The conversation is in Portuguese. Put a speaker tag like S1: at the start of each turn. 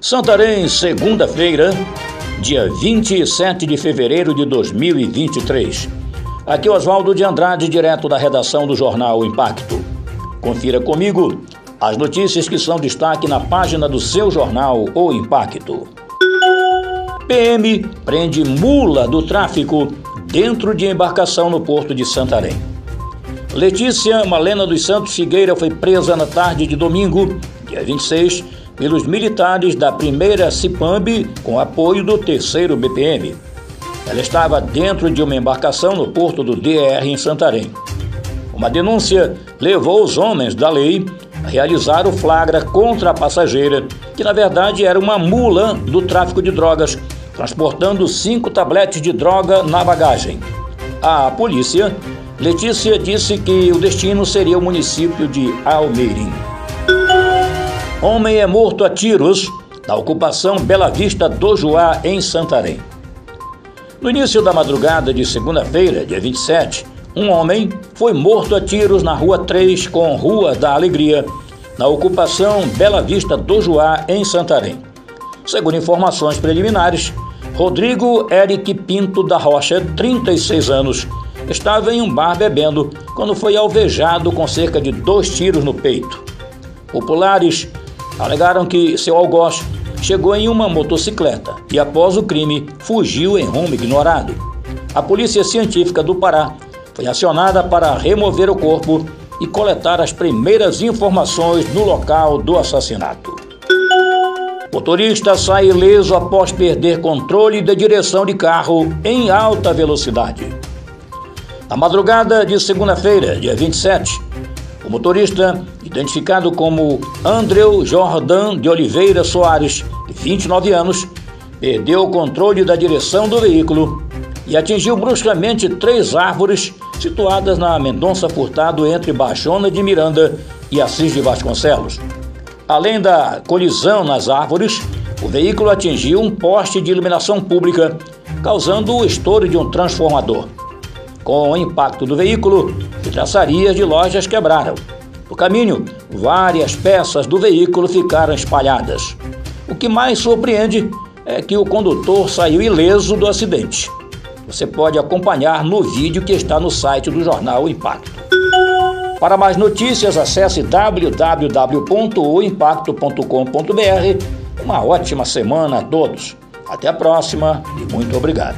S1: Santarém, segunda-feira, dia 27 de fevereiro de 2023. Aqui Oswaldo de Andrade, direto da redação do jornal Impacto. Confira comigo as notícias que são destaque na página do seu jornal O Impacto. PM prende mula do tráfico dentro de embarcação no porto de Santarém. Letícia Malena dos Santos Figueira foi presa na tarde de domingo, dia 26, pelos militares da primeira CIPAMB com apoio do terceiro BPM. Ela estava dentro de uma embarcação no porto do DR em Santarém. Uma denúncia levou os homens da lei a realizar o flagra contra a passageira, que na verdade era uma mula do tráfico de drogas, transportando cinco tabletes de droga na bagagem. A polícia, Letícia disse que o destino seria o município de Almeirim. Homem é morto a tiros na ocupação Bela Vista do Juá, em Santarém. No início da madrugada de segunda-feira, dia 27, um homem foi morto a tiros na Rua 3 com Rua da Alegria, na ocupação Bela Vista do Juá, em Santarém. Segundo informações preliminares, Rodrigo Eric Pinto da Rocha, 36 anos, estava em um bar bebendo quando foi alvejado com cerca de dois tiros no peito. Populares alegaram que seu algoz chegou em uma motocicleta e, após o crime, fugiu em rumo ignorado. A Polícia Científica do Pará foi acionada para remover o corpo e coletar as primeiras informações no local do assassinato. Motorista sai ileso após perder controle da direção de carro em alta velocidade. Na madrugada de segunda-feira, dia 27, o motorista, identificado como Andreu Jordan de Oliveira Soares, de 29 anos, perdeu o controle da direção do veículo e atingiu bruscamente três árvores situadas na Mendonça Furtado entre Baixona de Miranda e Assis de Vasconcelos. Além da colisão nas árvores, o veículo atingiu um poste de iluminação pública, causando o estouro de um transformador. Com o impacto do veículo, vidraçarias de lojas quebraram. No caminho, várias peças do veículo ficaram espalhadas. O que mais surpreende é que o condutor saiu ileso do acidente. Você pode acompanhar no vídeo que está no site do jornal Impacto. Para mais notícias, acesse www.oimpacto.com.br. Uma ótima semana a todos. Até a próxima e muito obrigado.